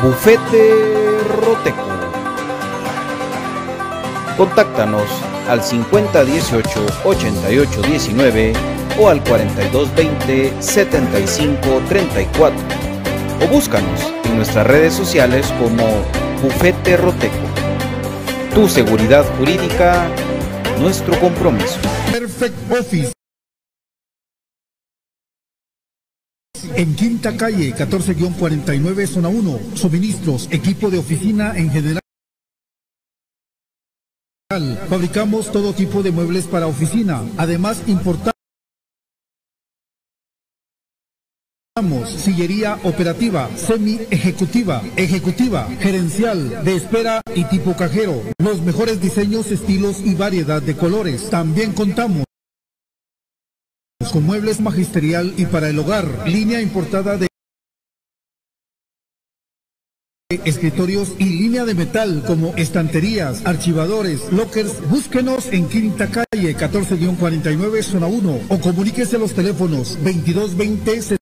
Bufete Roteco. Contáctanos al 5018 8819 o al 4220 7534 o búscanos en nuestras redes sociales como Bufete Roteco. Tu seguridad jurídica, nuestro compromiso. Perfect Office. En Quinta Calle, 14-49, zona 1. Suministros, equipo de oficina en general. Fabricamos todo tipo de muebles para oficina. Además, importamos sillería operativa, semi-ejecutiva, ejecutiva, gerencial, de espera y tipo cajero. Los mejores diseños, estilos y variedad de colores. También contamos con muebles magisterial y para el hogar. Línea importada de escritorios y línea de metal como estanterías, archivadores, lockers. Búsquenos en Quinta Calle 14-49 zona 1 o comuníquese a los teléfonos 2220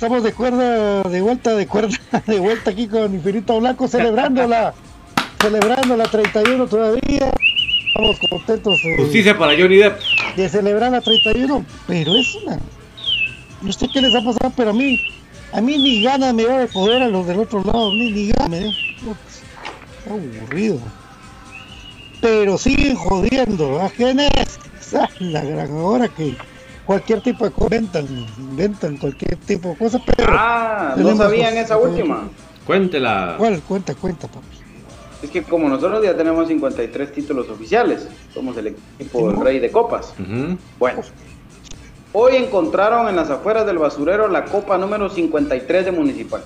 Estamos de cuerda, de vuelta, de cuerda, de vuelta aquí con Infinito Blanco, celebrándola, celebrándola 31 todavía. Estamos contentos. eh. Justicia para Johnny Depp. de celebrar la 31, pero es una. No sé qué les ha pasado, pero a mí, a mí ni gana me da de poder a los del otro lado, ni, ni gana me da. Está aburrido. Pero siguen jodiendo, ¿a quién es? Ah, La gran ahora que cualquier tipo de cosa inventan, inventan cualquier tipo de cosa, pero. Ah, no sabían cosas esa que- última. Cuéntela. ¿Cuál? Cuenta, cuenta, papi. Es que como nosotros ya tenemos 53 títulos oficiales, somos el equipo del rey de copas. Bueno, hoy encontraron en las afueras del basurero la copa número 53 de Municipal.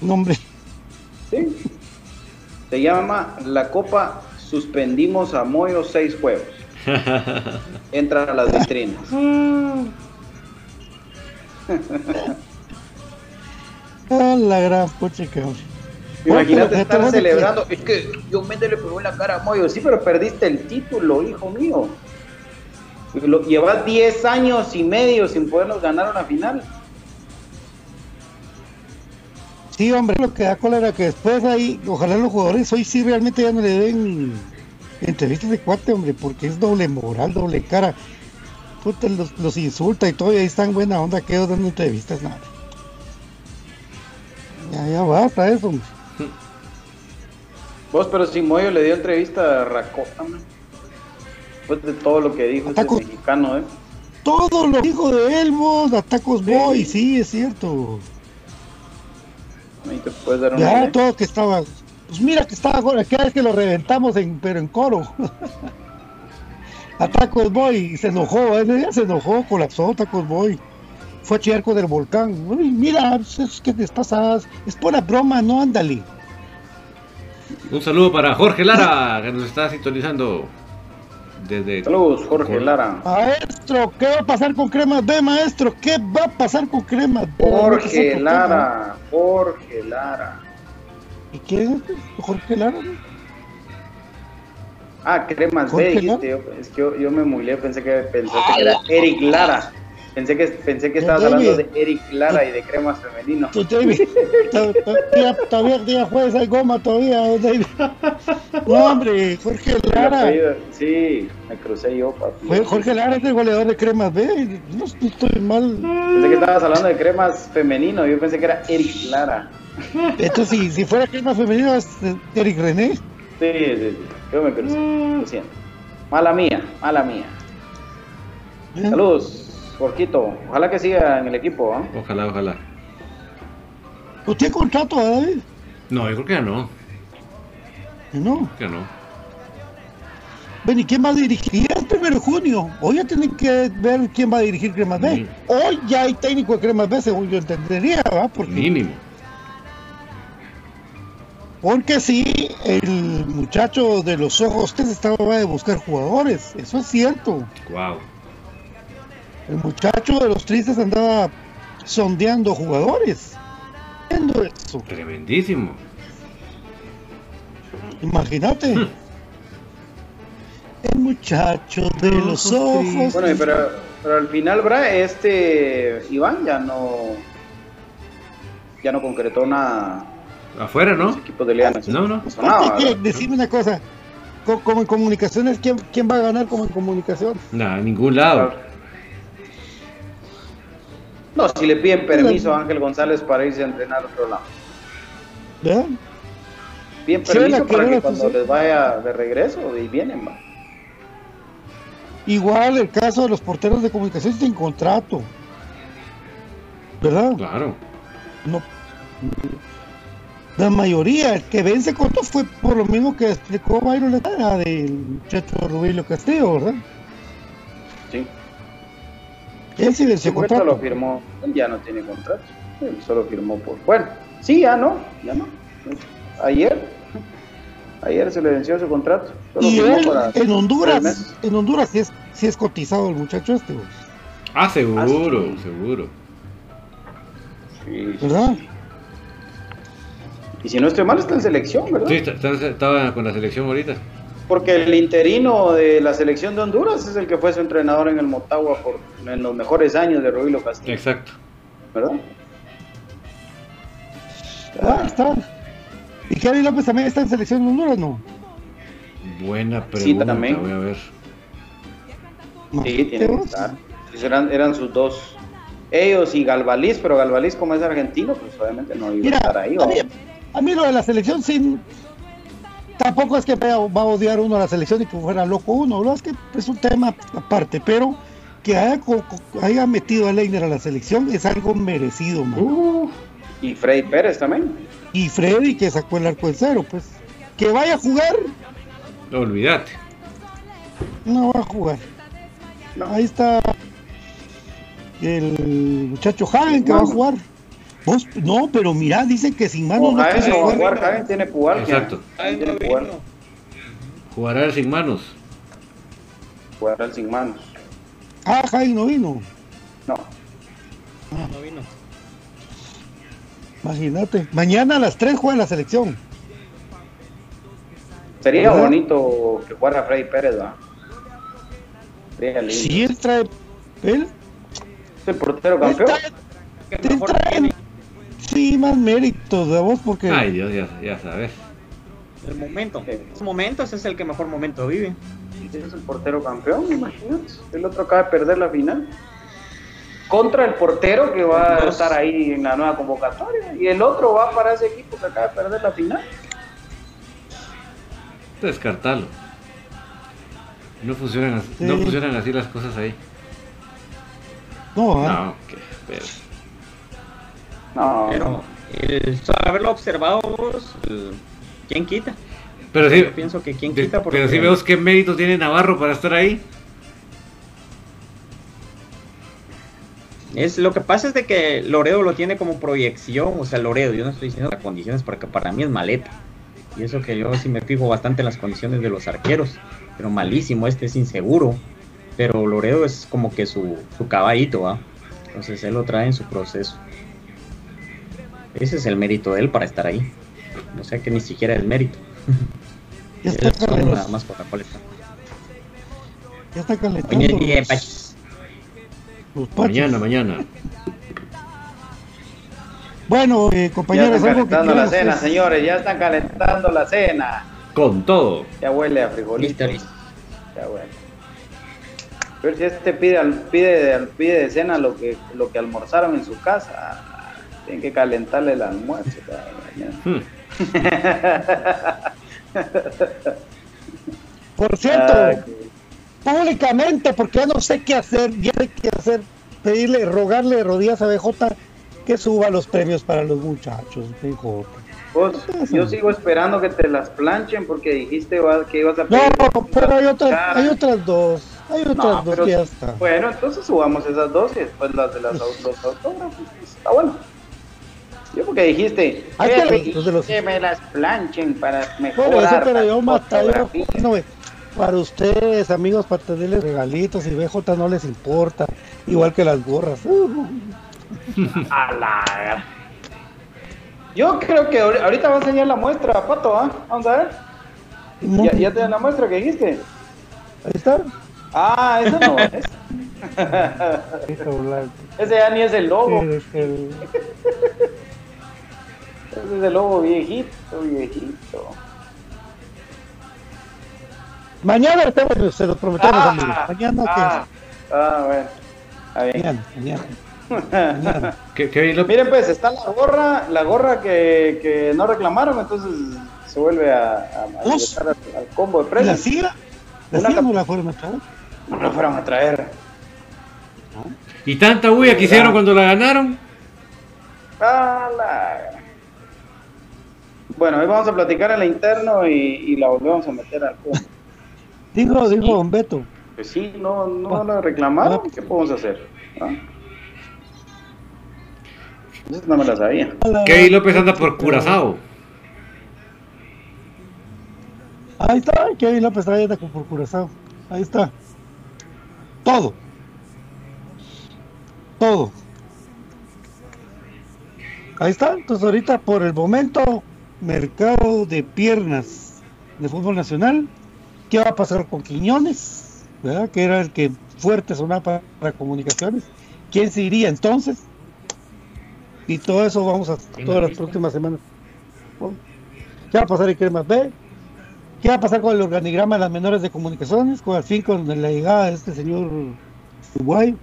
Nombre. ¿Sí? Se llama la copa Suspendimos a Moyo seis juegos. Entra a las vitrinas. Ah, la gran pucha. Imagínate estar celebrando. Es que yo Méndez le pegó en la cara a Moyo. Sí, pero perdiste el título, hijo mío. Llevas 10 años y medio sin podernos ganar una final. Sí, hombre, lo que da cólera que después ahí, ojalá los jugadores hoy sí realmente ya no le den entrevistas de cuate, hombre, porque es doble moral, doble cara. Puta, los, los insulta y todo, y ahí están buena onda que dando entrevistas, nada. Ya, ya basta eso, hombre. Vos, pero si Moyo le dio entrevista a Racota, man. Después de todo lo que dijo ese Ataco- mexicano, ¿eh? Todo lo dijo de él, vos, Atacos Boy, sí, es cierto. Ahí te puedes dar una Ya, idea. todo que estaba. Pues mira que estaba, cada vez que lo reventamos, en, pero en coro. a Tacos Boy y se enojó, ese día se enojó, colapsó Tacos Boy. Fue a chillar con el volcán. Uy, mira, pues, es que te estás. Es pura broma, no ándale. Un saludo para Jorge Lara, que nos está sintonizando desde. Saludos, Jorge Lara. Maestro, ¿qué va a pasar con Cremas B, maestro? ¿Qué va a pasar con Cremas B? Jorge Lara, Jorge Lara. ¿Y quién es? ¿Jorge Lara? Ah, cremas B, Jorge dijiste. Yo, es que yo, yo me mulé, pensé que pensaste que era Eric Lara. Pensé que, pensé que estabas hablando de Eric Lara y de cremas femenino. Todavía, todavía día jueves hay goma todavía. No, hombre, Jorge El Lara. Sí, me crucé yo, papi. Jorge Lara es el goleador de Cremas B. No, no estoy mal. Pensé que estabas hablando de cremas femenino. Yo pensé que era Eric Lara. Esto si, si fuera Cremas femenino es eh, Eric René. Sí, sí, sí. Yo me crucé. Lo siento. Mala mía, mala mía. Saludos, Jorquito. Ojalá que siga en el equipo. ¿ah? Ojalá, ojalá. ¿Usted tiene contrato, eh, David? No, yo creo que ya no. No. Que no. Ven, ¿y quién va a dirigir? Es primero de junio. Hoy ya tienen que ver quién va a dirigir Cremas B. Hoy ya hay técnico de Cremas B, según yo entendería, ¿va? Porque, Mínimo. Porque sí, el muchacho de los ojos que estaba de buscar jugadores. Eso es cierto. Wow. El muchacho de los tristes andaba sondeando jugadores. Viendo eso. Tremendísimo. Imagínate. El muchacho de los ojos. Bueno, pero, pero al final, Bra, este Iván ya no ya no concretó nada Afuera, ¿no? equipos de Liga Nacional. No, no. decime una cosa. co- Como en comunicaciones, ¿quién, ¿quién va a ganar como en comunicación? Nada, ningún lado. No, si le piden permiso a Ángel González para irse a entrenar a otro lado. ¿Verdad? Piden Sí, permiso la para que cuando les vaya de regreso y vienen, va. Igual el caso de los porteros de comunicación sin contrato. ¿Verdad? Claro. No. La mayoría, el que vence corto fue por lo mismo que explicó Byron Lara del muchacho Rubilio Castillo, ¿verdad? Sí. Él sí venció contrato. solo firmó, él ya no tiene contrato. Él solo firmó por. Bueno, sí, ya no, ya no. Ayer, ayer se le venció su contrato. Solo Y firmó él para en Honduras, en Honduras sí es, sí es cotizado el muchacho este, güey, Ah, seguro, seguro. Sí, ¿verdad? Y si no estoy mal, está en selección, ¿verdad? Sí, estaba con la selección ahorita. Porque el interino de la selección de Honduras es el que fue su entrenador en el Motagua por, en los mejores años de Ruilo Castillo, Exacto. ¿verdad? Ah, está. ¿Y Gary López también está en selección de Honduras, no? Buena Sí, pregunta, también. voy a ver. Sí, tiene que estar. Sí, Eran, eran sus dos. Ellos y Galvaliz, pero Galvaliz como es argentino, pues obviamente no iba Mira, a estar ahí. mí, a mí lo de la selección sí. Tampoco es que vaya- va a odiar uno a la selección y que fuera loco uno, ¿no? es que es un tema aparte, pero que haya, metido a Leiner a la selección es algo merecido, man. Uh, y Freddy Pérez también. Y Freddy que sacó el arco en cero, pues. Que vaya a jugar, Olvídate. no va a jugar. Ahí está el muchacho Hagen que va a jugar. Vos, no, pero mira, dicen que sin manos No, no Jaén puede jugar. jugar, Jaén tiene pubalgia. Exacto. Tiene vino. Jugará sin manos. Jugará el sin manos. Ah, Hagen no vino. No. No vino. Imagínate. Mañana a las 3 juega la selección. Sería ¿Verdad? bonito que jugara Freddy Pérez, ¿va? Sería lindo. Si él trae. Él, Es el portero él campeón. trae, él trae- tiene sí, más méritos de vos, porque. Ay, Dios, ya, ya sabes. el momento. Ese momento ese es el que mejor momento vive. Es el portero campeón, imagínate. El otro acaba de perder la final. Contra el portero que va a Dos. estar ahí en la nueva convocatoria. Y el otro va para ese equipo que acaba de perder la final. Descartalo. No funcionan, así- Sí. no funcionan así las cosas ahí. no, ah, No, que pero- No, Pero el solo haberlo observado vos, ¿quién quita? Pero sí, Yo pienso que quién quita porque pero sí vemos qué mérito tiene Navarro para estar ahí. es lo que pasa es de que Loredo lo tiene como proyección, o sea, Loredo, yo no estoy diciendo las condiciones porque para mí es maleta. Y eso que yo sí me fijo bastante en las condiciones de los arqueros, pero malísimo, este es inseguro. Pero Loredo es como que su, su caballito, ¿va? Entonces él lo trae en su proceso. Ese es el mérito de él para estar ahí. O sea que ni siquiera es mérito. ya está Es calentando. nada más por la cual está. Ya está calentando. Oye, dije, los- Pachis. los pachos. Mañana, mañana. Bueno, eh, ya compañeros, están algo que calentando la cena, hacer? señores. Ya están calentando la cena. Con todo. Ya huele a frijolito. Listo. Ya huele. Ver si este pide, al, pide, al- pide de cena lo que, lo que almorzaron en su casa. Tienen que calentarle el almuerzo. Hmm. Por cierto, Ay, qué- públicamente, porque ya no sé qué hacer, ya sé qué hacer, pedirle, rogarle de rodillas a BJ que suba los premios para los muchachos, BJ. Vos, yo sigo esperando que te las planchen porque dijiste que ibas a No, pedir- pero hay otras, Cara. hay otras dos, hay otras No, dos pero- que ya está. Bueno, entonces subamos esas dos y después las de las los autógrafos. pues, Está bueno. Yo porque dijiste "Eh, que pedí los que me las planchen para mejorar. Bueno, eso, pero yo mata, yo, fotografía". no, ve, para ustedes, amigos, para tenerles regalitos y BJ no les importa, igual que las gorras. A la- Yo creo que ahori- ahorita va a enseñar la muestra, Pato, ¿ah? Vamos a ver. Ya, ya te dan la muestra que dijiste. Ahí está. Ah, eso no es. Ese ya ni es el logo. El- Ese es el logo viejito, viejito. Mañana estamos, se los prometemos, Ah, amigos. Mañana, ah, ah, bueno. Bien. Mañana, mañana. Miren pues, está la gorra, la gorra que, que no reclamaron, entonces se vuelve a, a- a Uf. ingresar al, al combo de ¿Y la precios. siga? ¿La Una siga cap- no la fueron a traer? No la fueron a traer. ¿Y tanta bulla que hicieron cuando la ganaron? Ah, la- Bueno, hoy vamos a platicar en la interno y, y la volvemos a meter al combo. Dijo, dijo Don Beto. Pues sí, no, no la reclamaron, Ah. ¿qué podemos hacer? ¿Ah? Eso no me la sabía. Kevin López anda por Curazao. Ahí está, Kevin López trayendo por Curazao. Ahí está. Todo. Todo. Ahí está. Entonces ahorita por el momento, mercado de piernas de fútbol nacional. ¿Qué va a pasar con Quiñones? ¿Verdad? Que era el que fuerte sonaba para, para comunicaciones. ¿Quién se iría entonces? Y todo eso vamos a todas las próximas semanas. Bueno, ¿Qué va a pasar en Cremas B? ¿Qué va a pasar con el organigrama de las menores de comunicaciones? Con al fin con la llegada de este señor Uruguay.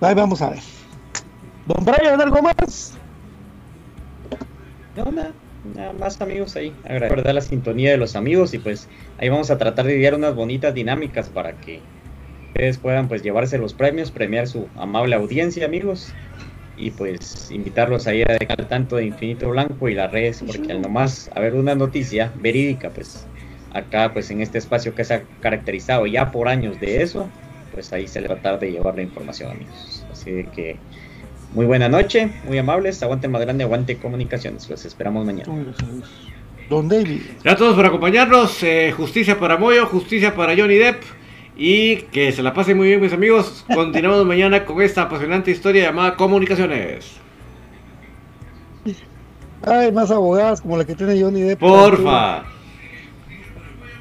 Ahí vamos a ver. Don Brian, ¿algo más? No, nada, nada más amigos ahí. Agradecer la sintonía de los amigos y pues ahí vamos a tratar de idear unas bonitas dinámicas para que ustedes puedan pues llevarse los premios, premiar su amable audiencia amigos y pues invitarlos ahí a dejar al tanto de Infinito Blanco y las redes porque al nomás a ver una noticia verídica pues acá pues en este espacio que se ha caracterizado ya por años de eso pues ahí se le va a tratar de llevar la información amigos así de que muy buena noche, muy amables, aguante más grande, aguante comunicaciones, los esperamos mañana. Don David. Gracias a todos por acompañarnos. eh, justicia para Moyo, justicia para Johnny Depp. Y que se la pasen muy bien, mis amigos. Continuamos mañana con esta apasionante historia llamada Comunicaciones. Ay, más abogadas como la que tiene Johnny Depp. Porfa.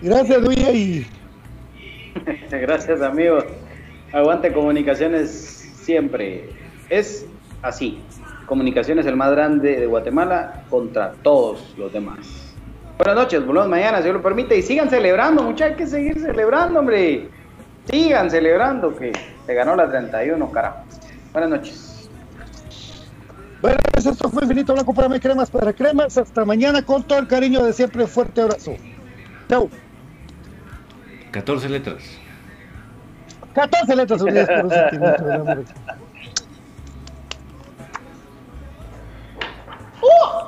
Gracias, Luis. Y Gracias, amigos. Aguante comunicaciones siempre. Es así. Comunicaciones el más grande de Guatemala contra todos los demás. Buenas noches, volvemos mañana, si Dios lo permite. Y sigan celebrando, muchachos, hay que seguir celebrando, hombre. Sigan celebrando que se ganó la 31, carajo. Buenas noches. Bueno, pues esto fue Infinito Blanco para cremas para cremas. Hasta mañana con todo el cariño de siempre. Fuerte abrazo. Chau. 14 letras. 14 letras unidas por un sentimiento de amor. 우!